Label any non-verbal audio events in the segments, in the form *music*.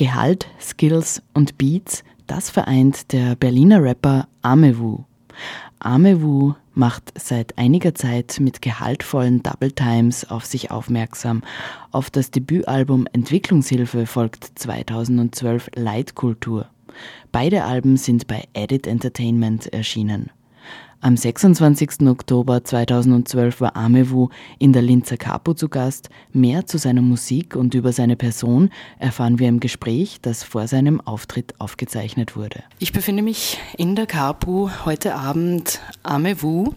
Gehalt, Skills und Beats, das vereint der Berliner Rapper Amewu. Amewu macht seit einiger Zeit mit gehaltvollen Double Times auf sich aufmerksam. Auf das Debütalbum Entwicklungshilfe folgt 2012 Leitkultur. Beide Alben sind bei Edit Entertainment erschienen. Am 26. Oktober 2012 war Amewu in der Linzer Capo zu Gast. Mehr zu seiner Musik und über seine Person erfahren wir im Gespräch, das vor seinem Auftritt aufgezeichnet wurde. Ich befinde mich in der Capo heute Abend Amewu.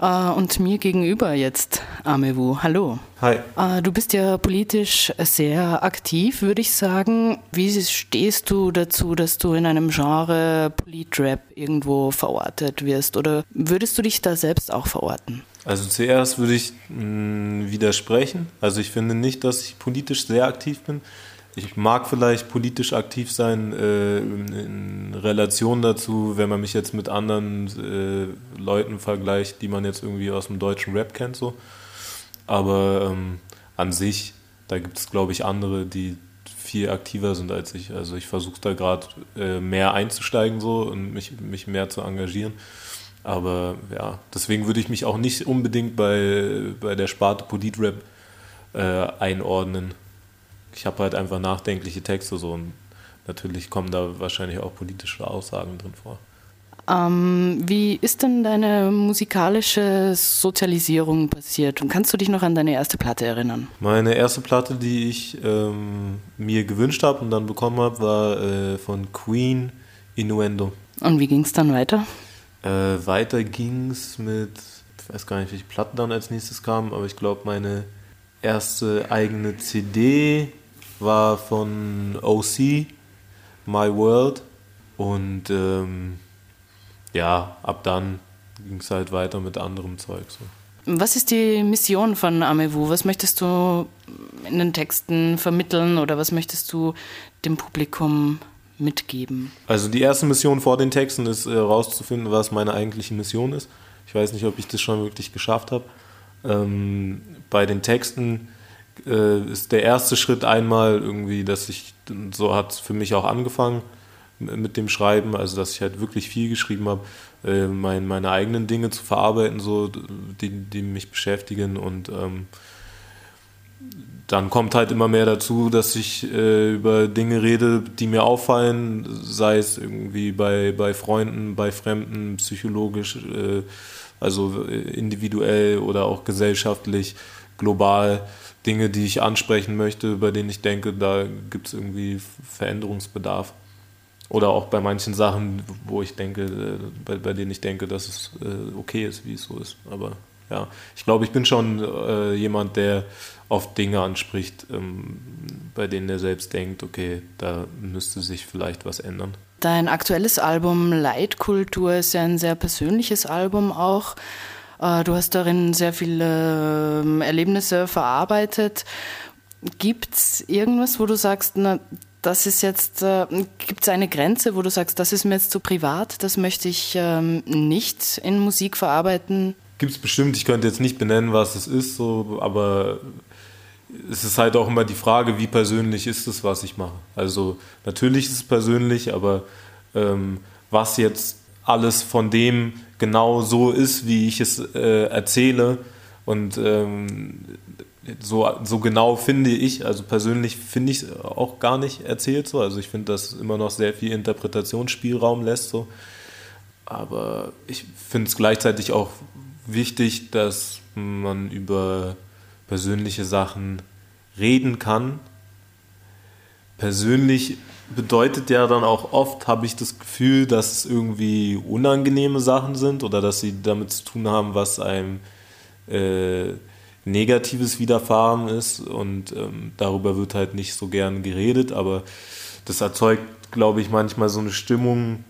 Äh, und mir gegenüber jetzt Amewu. Hallo. Hi. Äh, du bist ja politisch sehr aktiv, würde ich sagen. Wie stehst du dazu, dass du in einem Genre Politrap irgendwo verortet wirst? Oder würdest du dich da selbst auch verorten? Also zuerst würde ich mh, mm, widersprechen. Also ich finde nicht, dass ich politisch sehr aktiv bin ich mag vielleicht politisch aktiv sein äh, in, Relation dazu, wenn man mich jetzt mit anderen äh, Leuten vergleicht, die man jetzt irgendwie aus dem deutschen Rap kennt, so. Aber ähm, an sich, da gibt es, glaube ich, andere, die viel aktiver sind als ich. Also ich versuche da gerade äh, mehr einzusteigen so und mich, mich mehr zu engagieren. Aber ja, deswegen würde ich mich auch nicht unbedingt bei, bei der Sparte Politrap äh, einordnen ich habe halt einfach nachdenkliche Texte so und natürlich kommen da wahrscheinlich auch politische Aussagen drin vor. Ähm, wie ist denn deine musikalische Sozialisierung passiert? Und kannst du dich noch an deine erste Platte erinnern? Meine erste Platte, die ich ähm, mir gewünscht habe und dann bekommen habe, war äh, von Queen Innuendo. Und wie ging es dann weiter? Äh, weiter ging es mit, ich weiß gar nicht, welche Platten dann als nächstes kamen, aber ich glaube, meine erste eigene CD war von OC, My World. Und ähm, ja, ab dann ging es halt weiter mit anderem Zeug. So. Was ist die Mission von Amewu? Was möchtest du in den Texten vermitteln oder was möchtest du dem Publikum mitgeben? Also die erste Mission vor den Texten ist herauszufinden, äh, was meine eigentliche Mission ist. Ich weiß nicht, ob ich das schon wirklich geschafft habe. Ähm, bei den Texten äh, ist der erste Schritt einmal irgendwie, dass ich, so hat es für mich auch angefangen mit dem Schreiben, also dass ich halt wirklich viel geschrieben habe, äh, mein, meine eigenen Dinge zu verarbeiten, so, die, die mich beschäftigen und ähm, dann kommt halt immer mehr dazu, dass ich äh, über Dinge rede, die mir auffallen, sei es irgendwie bei, bei Freunden, bei Fremden, psychologisch, äh, also individuell oder auch gesellschaftlich, global. Dinge, die ich ansprechen möchte, bei denen ich denke, da gibt es irgendwie Veränderungsbedarf. Oder auch bei manchen Sachen, wo ich denke, äh, bei, bei denen ich denke, dass es äh, okay ist, wie es so ist. Aber ja, ich glaube, ich bin schon äh, jemand, der oft Dinge anspricht, ähm, bei denen er selbst denkt, okay, da müsste sich vielleicht was ändern. Dein aktuelles Album Leitkultur ist ja ein sehr persönliches Album auch. Äh, du hast darin sehr viele ähm, Erlebnisse verarbeitet. Gibt es irgendwas, wo du sagst, na, das ist jetzt, äh, gibt es eine Grenze, wo du sagst, das ist mir jetzt zu privat, das möchte ich ähm, nicht in Musik verarbeiten? Gibt es bestimmt, ich könnte jetzt nicht benennen, was es ist, so, aber es ist halt auch immer die Frage, wie persönlich ist es, was ich mache. Also natürlich ist es persönlich, aber ähm, was jetzt alles von dem genau so ist, wie ich es äh, erzähle. Und ähm, so, so genau finde ich, also persönlich finde ich es auch gar nicht erzählt so. Also ich finde, dass immer noch sehr viel Interpretationsspielraum lässt so. Aber ich finde es gleichzeitig auch wichtig, dass man über persönliche Sachen reden kann. Persönlich bedeutet ja dann auch oft, habe ich das Gefühl, dass es irgendwie unangenehme Sachen sind oder dass sie damit zu tun haben, was einem äh, Negatives widerfahren ist und ähm, darüber wird halt nicht so gern geredet, aber das erzeugt, glaube ich, manchmal so eine Stimmung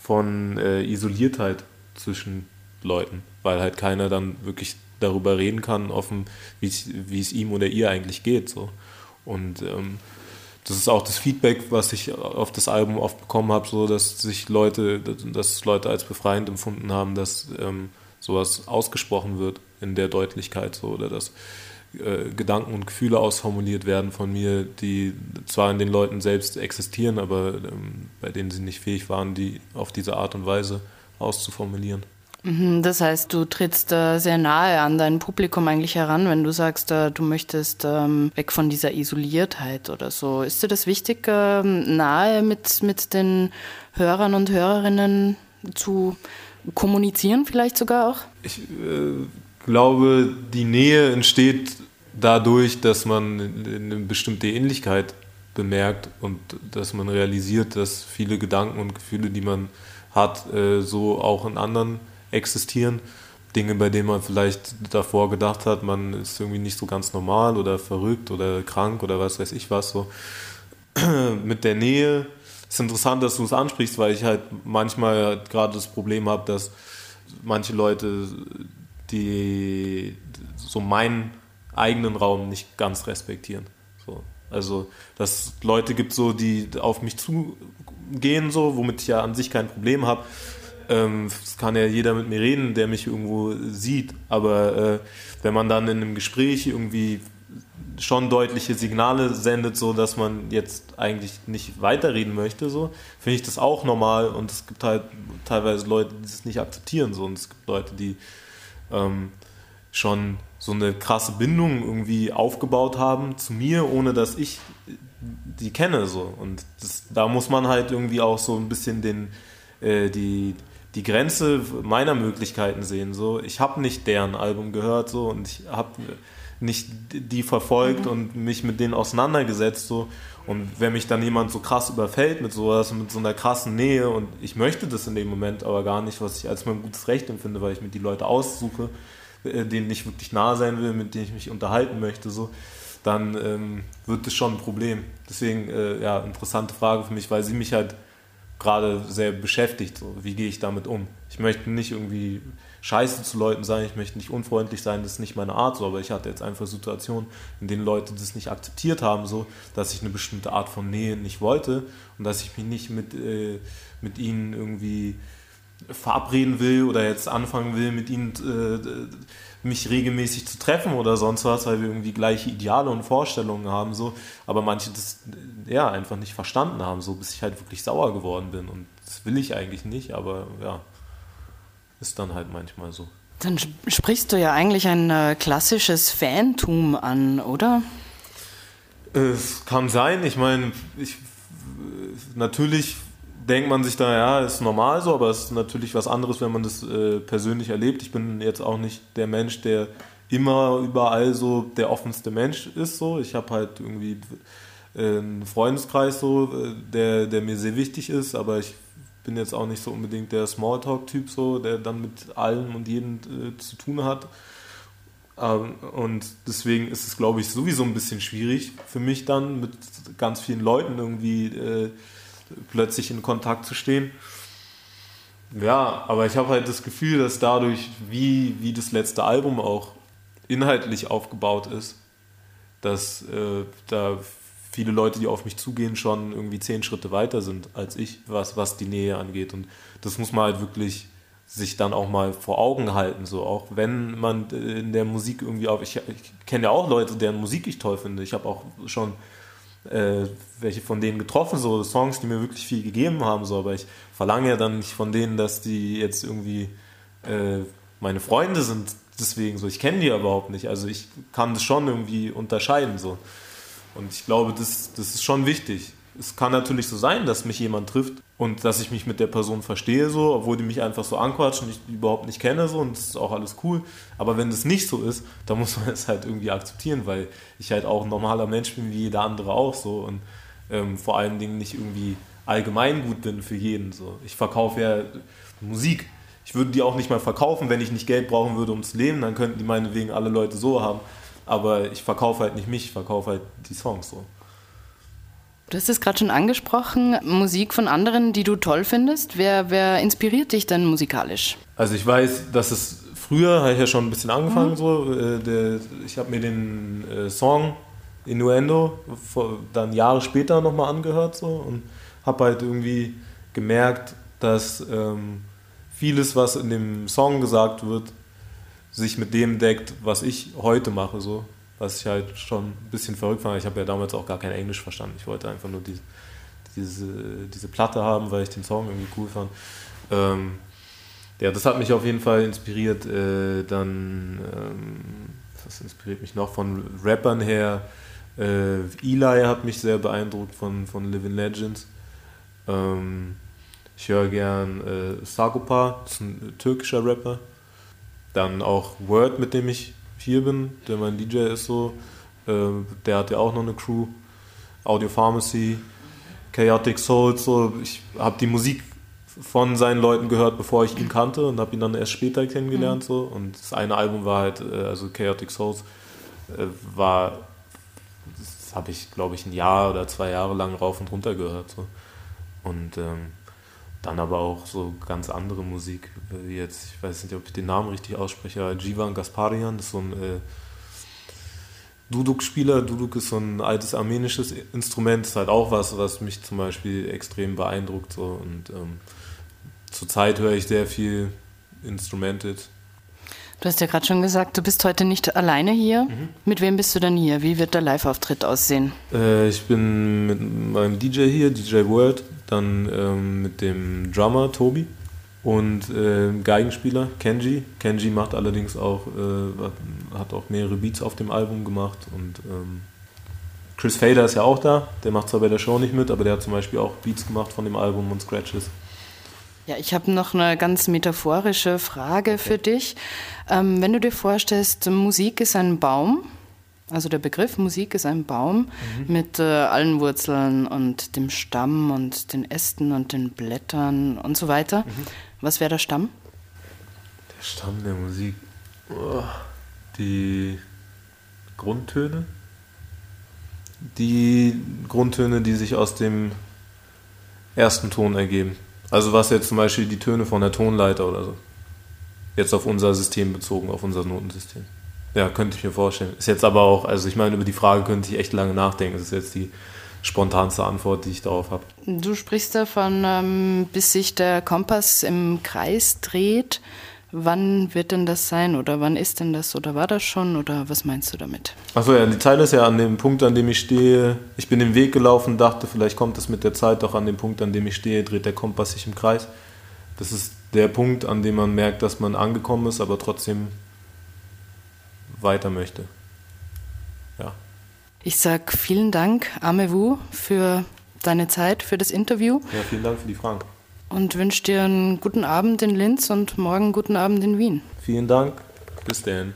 von äh, Isoliertheit zwischen Leuten, weil halt keiner dann wirklich darüber reden kann, offen, wie es ihm oder ihr eigentlich geht. So. Und ähm, das ist auch das Feedback, was ich auf das Album oft bekommen habe, so dass sich Leute, dass Leute als befreiend empfunden haben, dass ähm, sowas ausgesprochen wird in der Deutlichkeit, so oder dass äh, Gedanken und Gefühle ausformuliert werden von mir, die zwar in den Leuten selbst existieren, aber ähm, bei denen sie nicht fähig waren, die auf diese Art und Weise auszuformulieren. Mhm, das heißt, du trittst äh, sehr nahe an dein Publikum eigentlich heran, wenn du sagst, äh, du möchtest ähm, weg von dieser Isoliertheit oder so. Ist dir das wichtig, äh, nahe mit, mit den Hörern und Hörerinnen zu kommunizieren, vielleicht sogar auch? Ich äh, glaube, die Nähe entsteht dadurch, dass man eine bestimmte Ähnlichkeit bemerkt und dass man realisiert, dass viele Gedanken und Gefühle, die man hat, so auch in anderen existieren. Dinge, bei denen man vielleicht davor gedacht hat, man ist irgendwie nicht so ganz normal oder verrückt oder krank oder was weiß ich was. So. *clears throat* Mit der Nähe ist interessant, dass du es ansprichst, weil ich halt manchmal gerade das Problem habe, dass manche Leute die so meinen eigenen Raum nicht ganz respektieren. So. Also, dass Leute gibt, so, die auf mich zugehen, so, womit ich ja an sich kein Problem habe ähm, kann ja jeder mit mir reden, der mich irgendwo sieht. Aber äh, wenn man dann in einem Gespräch irgendwie schon deutliche Signale sendet, so dass man jetzt eigentlich nicht weiterreden möchte, so finde ich das auch normal. Und es gibt halt teilweise Leute, die das nicht akzeptieren, so und es gibt Leute, die ähm, schon so eine krasse Bindung irgendwie aufgebaut haben zu mir, ohne dass ich die kenne so und das, da muss man halt irgendwie auch so ein bisschen den äh, die die Grenze meiner Möglichkeiten sehen. So, ich habe nicht deren Album gehört so und ich habe nicht die verfolgt mhm. und mich mit denen auseinandergesetzt so. Und wenn mich dann jemand so krass überfällt mit sowas, mit so einer krassen Nähe und ich möchte das in dem Moment aber gar nicht, was ich als mein gutes Recht empfinde, weil ich mir die Leute aussuche, äh, denen ich wirklich nah sein will, mit denen ich mich unterhalten möchte, so, dann ähm, wird das schon ein Problem. Deswegen, äh, ja, interessante Frage für mich, weil sie mich halt gerade sehr beschäftigt. So. Wie gehe ich damit um? Ich möchte nicht irgendwie scheiße zu Leuten sein, ich möchte nicht unfreundlich sein, das ist nicht meine Art so, aber ich hatte jetzt einfach Situationen, in denen Leute das nicht akzeptiert haben, so, dass ich eine bestimmte Art von Nähe nicht wollte und dass ich mich nicht mit, äh, mit ihnen irgendwie verabreden will oder jetzt anfangen will, mit ihnen äh, mich regelmäßig zu treffen oder sonst was, weil wir irgendwie gleiche Ideale und Vorstellungen haben, so, aber manche das ja einfach nicht verstanden haben, so bis ich halt wirklich sauer geworden bin. Und das will ich eigentlich nicht, aber ja, ist dann halt manchmal so. Dann sprichst du ja eigentlich ein äh, klassisches Fantum an, oder? Es kann sein. Ich meine, ich, natürlich denkt man sich da, ja, ist normal so, aber es ist natürlich was anderes, wenn man das äh, persönlich erlebt. Ich bin jetzt auch nicht der Mensch, der immer überall so der offenste Mensch ist. So. Ich habe halt irgendwie äh, einen Freundeskreis, so, äh, der, der mir sehr wichtig ist, aber ich bin jetzt auch nicht so unbedingt der Smalltalk-Typ, so, der dann mit allem und jedem äh, zu tun hat. Ähm, und deswegen ist es, glaube ich, sowieso ein bisschen schwierig für mich dann mit ganz vielen Leuten irgendwie äh, plötzlich in Kontakt zu stehen. Ja, aber ich habe halt das Gefühl, dass dadurch, wie, wie das letzte Album auch inhaltlich aufgebaut ist, dass äh, da viele Leute, die auf mich zugehen, schon irgendwie zehn Schritte weiter sind als ich, was, was die Nähe angeht. Und das muss man halt wirklich sich dann auch mal vor Augen halten, so auch wenn man in der Musik irgendwie auf. Ich, ich kenne ja auch Leute, deren Musik ich toll finde. Ich habe auch schon äh, welche von denen getroffen, so Songs, die mir wirklich viel gegeben haben, so, aber ich verlange ja dann nicht von denen, dass die jetzt irgendwie äh, meine Freunde sind, deswegen so, ich kenne die überhaupt nicht, also ich kann das schon irgendwie unterscheiden, so. Und ich glaube, das, das ist schon wichtig es kann natürlich so sein, dass mich jemand trifft und dass ich mich mit der Person verstehe, so, obwohl die mich einfach so anquatscht und ich die überhaupt nicht kenne, so, und das ist auch alles cool. Aber wenn das nicht so ist, dann muss man *laughs* es halt irgendwie akzeptieren, weil ich halt auch ein normaler Mensch bin, wie jeder andere auch, so, und ähm, vor allen Dingen nicht irgendwie allgemein gut bin für jeden, so. Ich verkaufe ja Musik. Ich würde die auch nicht mal verkaufen, wenn ich nicht Geld brauchen würde, um zu leben, dann könnten die meinetwegen alle Leute so haben. Aber ich verkaufe halt nicht mich, ich verkaufe halt die Songs so. Du hast es gerade schon angesprochen, Musik von anderen, die du toll findest. Wer, wer inspiriert dich denn musikalisch? Also ich weiß, dass es früher, habe ich ja schon ein bisschen angefangen, mhm. so, äh, der, ich habe mir den äh, Song Innuendo vor, dann Jahre später nochmal angehört so, und habe halt irgendwie gemerkt, dass ähm, vieles, was in dem Song gesagt wird, sich mit dem deckt, was ich heute mache. So. Was ich halt schon ein bisschen verrückt fand. Ich habe ja damals auch gar kein Englisch verstanden. Ich wollte einfach nur diese, diese, diese Platte haben, weil ich den Song irgendwie cool fand. Ähm, ja, das hat mich auf jeden Fall inspiriert. Äh, dann, ähm, was inspiriert mich noch? Von Rappern her. Äh, Eli hat mich sehr beeindruckt von, von Living Legends. Ähm, ich höre gern äh, Sagopa, das ist ein türkischer Rapper. Dann auch Word, mit dem ich hier bin, der mein DJ ist so. Äh, der hat ja auch noch eine Crew. Audio Pharmacy, Chaotic Souls, so. Ich habe die Musik von seinen Leuten gehört, bevor ich ihn kannte und habe ihn dann erst später kennengelernt. Mhm. So. Und das eine Album war halt, äh, also Chaotic Souls, äh, war, das habe ich, glaube ich, ein Jahr oder zwei Jahre lang rauf und runter gehört. So. Und ähm, dann aber auch so ganz andere Musik, wie jetzt, ich weiß nicht, ob ich den Namen richtig ausspreche, Jivan Gasparian, das ist so ein äh, Duduk-Spieler. Duduk ist so ein altes armenisches Instrument, ist halt auch was, was mich zum Beispiel extrem beeindruckt. So. Und ähm, zurzeit höre ich sehr viel Instrumented. Du hast ja gerade schon gesagt, du bist heute nicht alleine hier. Mhm. Mit wem bist du denn hier? Wie wird der Live-Auftritt aussehen? Äh, ich bin mit meinem DJ hier, DJ World, dann ähm, mit dem Drummer Tobi und äh, Geigenspieler Kenji. Kenji macht allerdings auch, äh, hat auch mehrere Beats auf dem Album gemacht und ähm, Chris Fader ist ja auch da. Der macht zwar bei der Show nicht mit, aber der hat zum Beispiel auch Beats gemacht von dem Album und Scratches. Ja, ich habe noch eine ganz metaphorische Frage für dich. Ähm, wenn du dir vorstellst, Musik ist ein Baum, also der Begriff Musik ist ein Baum mhm. mit äh, allen Wurzeln und dem Stamm und den Ästen und den Blättern und so weiter. Mhm. Was wäre der Stamm? Der Stamm der Musik. Oh, die Grundtöne. Die Grundtöne, die sich aus dem ersten Ton ergeben. Also was jetzt zum Beispiel die Töne von der Tonleiter oder so. Jetzt auf unser System bezogen, auf unser Notensystem. Ja, könnte ich mir vorstellen. Ist jetzt aber auch, also ich meine, über die Frage könnte ich echt lange nachdenken. Das ist jetzt die spontanste Antwort, die ich darauf habe. Du sprichst davon, ähm, bis sich der Kompass im Kreis dreht. Wann wird denn das sein oder wann ist denn das oder war das schon oder was meinst du damit? Achso, ja, die Zeile ist ja an dem Punkt, an dem ich stehe. Ich bin den Weg gelaufen, dachte, vielleicht kommt es mit der Zeit doch an dem Punkt, an dem ich stehe, dreht der Kompass sich im Kreis. Das ist der Punkt, an dem man merkt, dass man angekommen ist, aber trotzdem weiter möchte. Ja. Ich sage vielen Dank, Amewu, für deine Zeit, für das Interview. Ja, vielen Dank für die Fragen und wünsche dir einen guten Abend in Linz und morgen einen guten Abend in Wien. Vielen Dank. Bis dann.